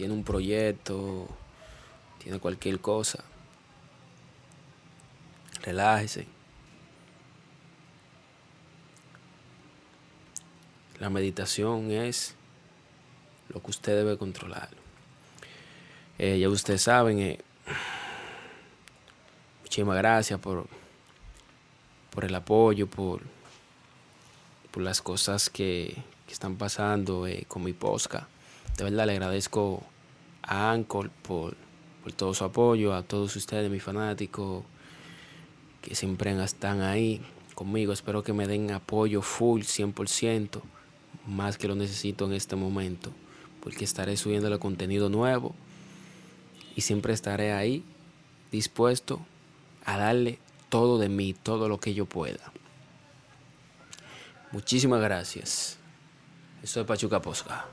tiene un proyecto, tiene cualquier cosa, relájese. La meditación es lo que usted debe controlar. Eh, ya ustedes saben, eh, muchísimas gracias por, por el apoyo, por, por las cosas que, están pasando eh, con mi posca. De verdad le agradezco a Anchor por, por todo su apoyo, a todos ustedes, mis fanáticos, que siempre están ahí conmigo. Espero que me den apoyo full, 100%, más que lo necesito en este momento, porque estaré subiendo el contenido nuevo y siempre estaré ahí dispuesto a darle todo de mí, todo lo que yo pueda. Muchísimas gracias. Eso es Pachuca Posca.